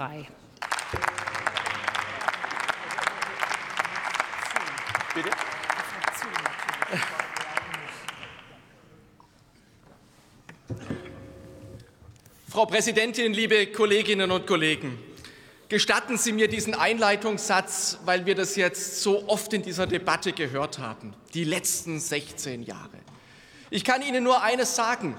frei. Bitte? Frau Präsidentin, liebe Kolleginnen und Kollegen! Gestatten Sie mir diesen Einleitungssatz, weil wir das jetzt so oft in dieser Debatte gehört haben, die letzten 16 Jahre. Ich kann Ihnen nur eines sagen.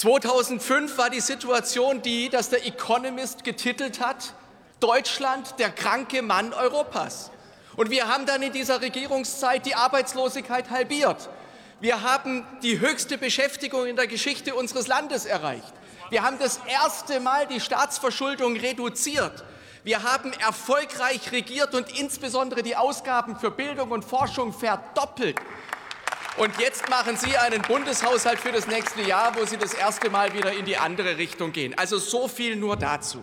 2005 war die Situation die, dass der Economist getitelt hat, Deutschland der kranke Mann Europas. Und wir haben dann in dieser Regierungszeit die Arbeitslosigkeit halbiert. Wir haben die höchste Beschäftigung in der Geschichte unseres Landes erreicht. Wir haben das erste Mal die Staatsverschuldung reduziert. Wir haben erfolgreich regiert und insbesondere die Ausgaben für Bildung und Forschung verdoppelt. Und jetzt machen Sie einen Bundeshaushalt für das nächste Jahr, wo Sie das erste Mal wieder in die andere Richtung gehen. Also so viel nur dazu.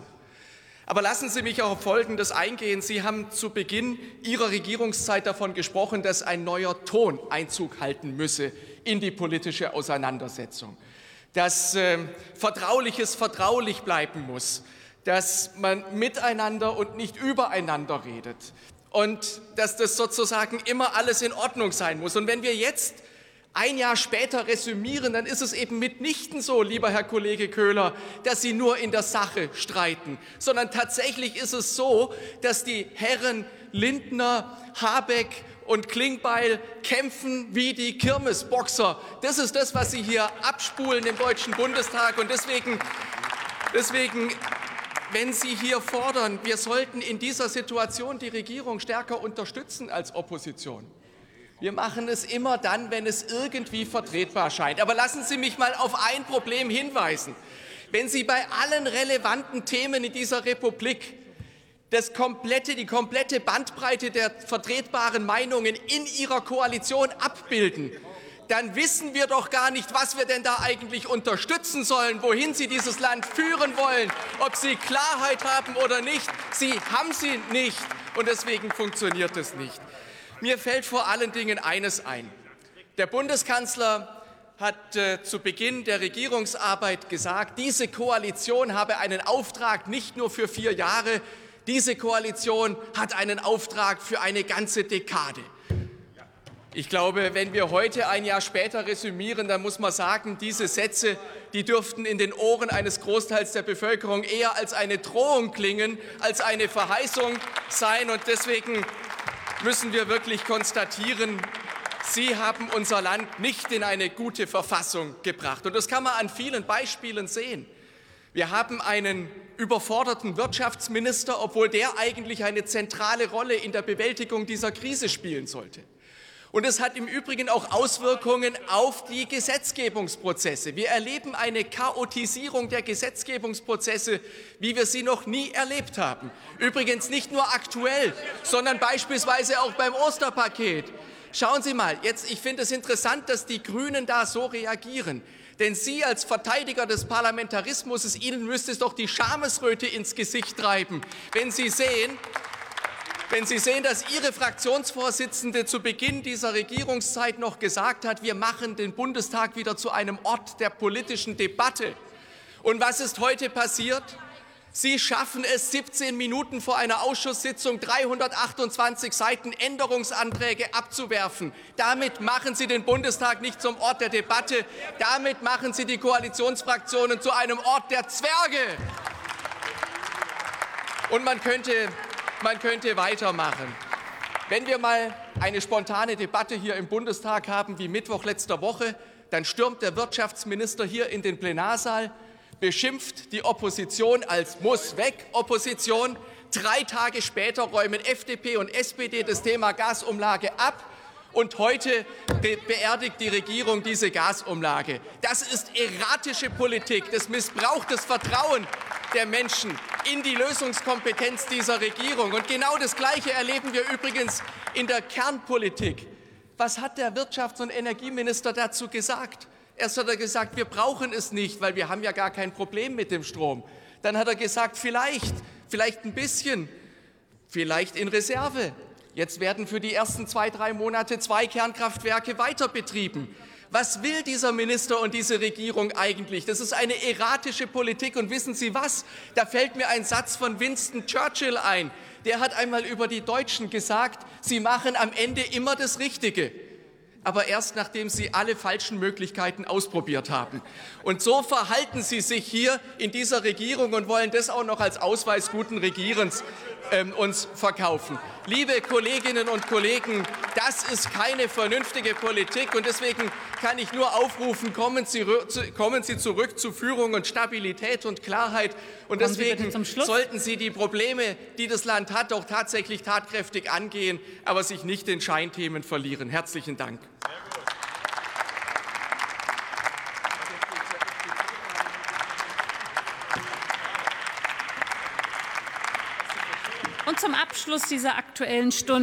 Aber lassen Sie mich auch auf Folgendes eingehen. Sie haben zu Beginn Ihrer Regierungszeit davon gesprochen, dass ein neuer Ton Einzug halten müsse in die politische Auseinandersetzung dass äh, Vertrauliches vertraulich bleiben muss, dass man miteinander und nicht übereinander redet und dass das sozusagen immer alles in Ordnung sein muss. Und wenn wir jetzt ein Jahr später resümieren, dann ist es eben mitnichten so, lieber Herr Kollege Köhler, dass Sie nur in der Sache streiten, sondern tatsächlich ist es so, dass die Herren Lindner, Habeck und Klingbeil kämpfen wie die Kirmesboxer. Das ist das, was Sie hier abspulen im Deutschen Bundestag. Und deswegen, deswegen wenn Sie hier fordern, wir sollten in dieser Situation die Regierung stärker unterstützen als Opposition. Wir machen es immer dann, wenn es irgendwie vertretbar scheint. Aber lassen Sie mich mal auf ein Problem hinweisen. Wenn Sie bei allen relevanten Themen in dieser Republik das komplette, die komplette Bandbreite der vertretbaren Meinungen in ihrer Koalition abbilden, dann wissen wir doch gar nicht, was wir denn da eigentlich unterstützen sollen, wohin Sie dieses Land führen wollen, ob Sie Klarheit haben oder nicht. Sie haben sie nicht und deswegen funktioniert es nicht. Mir fällt vor allen Dingen eines ein. Der Bundeskanzler hat äh, zu Beginn der Regierungsarbeit gesagt, diese Koalition habe einen Auftrag nicht nur für vier Jahre, diese Koalition hat einen Auftrag für eine ganze Dekade. Ich glaube, wenn wir heute ein Jahr später resümieren, dann muss man sagen, diese Sätze, die dürften in den Ohren eines Großteils der Bevölkerung eher als eine Drohung klingen, als eine Verheißung sein. Und deswegen müssen wir wirklich konstatieren, Sie haben unser Land nicht in eine gute Verfassung gebracht. Und das kann man an vielen Beispielen sehen. Wir haben einen überforderten Wirtschaftsminister, obwohl der eigentlich eine zentrale Rolle in der Bewältigung dieser Krise spielen sollte. Und es hat im Übrigen auch Auswirkungen auf die Gesetzgebungsprozesse. Wir erleben eine Chaotisierung der Gesetzgebungsprozesse, wie wir sie noch nie erlebt haben. Übrigens nicht nur aktuell, sondern beispielsweise auch beim Osterpaket. Schauen Sie mal, jetzt, ich finde es interessant, dass die Grünen da so reagieren. Denn Sie als Verteidiger des Parlamentarismus, Ihnen müsste es doch die Schamesröte ins Gesicht treiben, wenn Sie sehen, wenn Sie sehen, dass Ihre Fraktionsvorsitzende zu Beginn dieser Regierungszeit noch gesagt hat, wir machen den Bundestag wieder zu einem Ort der politischen Debatte. Und was ist heute passiert? Sie schaffen es, 17 Minuten vor einer Ausschusssitzung 328 Seiten Änderungsanträge abzuwerfen. Damit machen Sie den Bundestag nicht zum Ort der Debatte. Damit machen Sie die Koalitionsfraktionen zu einem Ort der Zwerge. Und man könnte, man könnte weitermachen. Wenn wir mal eine spontane Debatte hier im Bundestag haben, wie Mittwoch letzter Woche, dann stürmt der Wirtschaftsminister hier in den Plenarsaal, beschimpft die Opposition als muss weg Opposition. Drei Tage später räumen FDP und SPD das Thema Gasumlage ab. Und heute be beerdigt die Regierung diese Gasumlage. Das ist erratische Politik. Das missbraucht das Vertrauen der Menschen in die Lösungskompetenz dieser Regierung. Und genau das Gleiche erleben wir übrigens in der Kernpolitik. Was hat der Wirtschafts- und Energieminister dazu gesagt? Erst hat er gesagt, wir brauchen es nicht, weil wir haben ja gar kein Problem mit dem Strom. Dann hat er gesagt, vielleicht, vielleicht ein bisschen, vielleicht in Reserve. Jetzt werden für die ersten zwei, drei Monate zwei Kernkraftwerke weiter betrieben. Was will dieser Minister und diese Regierung eigentlich? Das ist eine erratische Politik. Und wissen Sie was? Da fällt mir ein Satz von Winston Churchill ein. Der hat einmal über die Deutschen gesagt, sie machen am Ende immer das Richtige aber erst nachdem sie alle falschen Möglichkeiten ausprobiert haben. Und so verhalten sie sich hier in dieser Regierung und wollen das auch noch als Ausweis guten Regierens ähm, uns verkaufen. Liebe Kolleginnen und Kollegen, das ist keine vernünftige Politik und deswegen kann ich nur aufrufen, kommen Sie, kommen Sie zurück zu Führung und Stabilität und Klarheit und deswegen sollten Sie die Probleme, die das Land hat, auch tatsächlich tatkräftig angehen, aber sich nicht in Scheinthemen verlieren. Herzlichen Dank. Und zum Abschluss dieser Aktuellen Stunde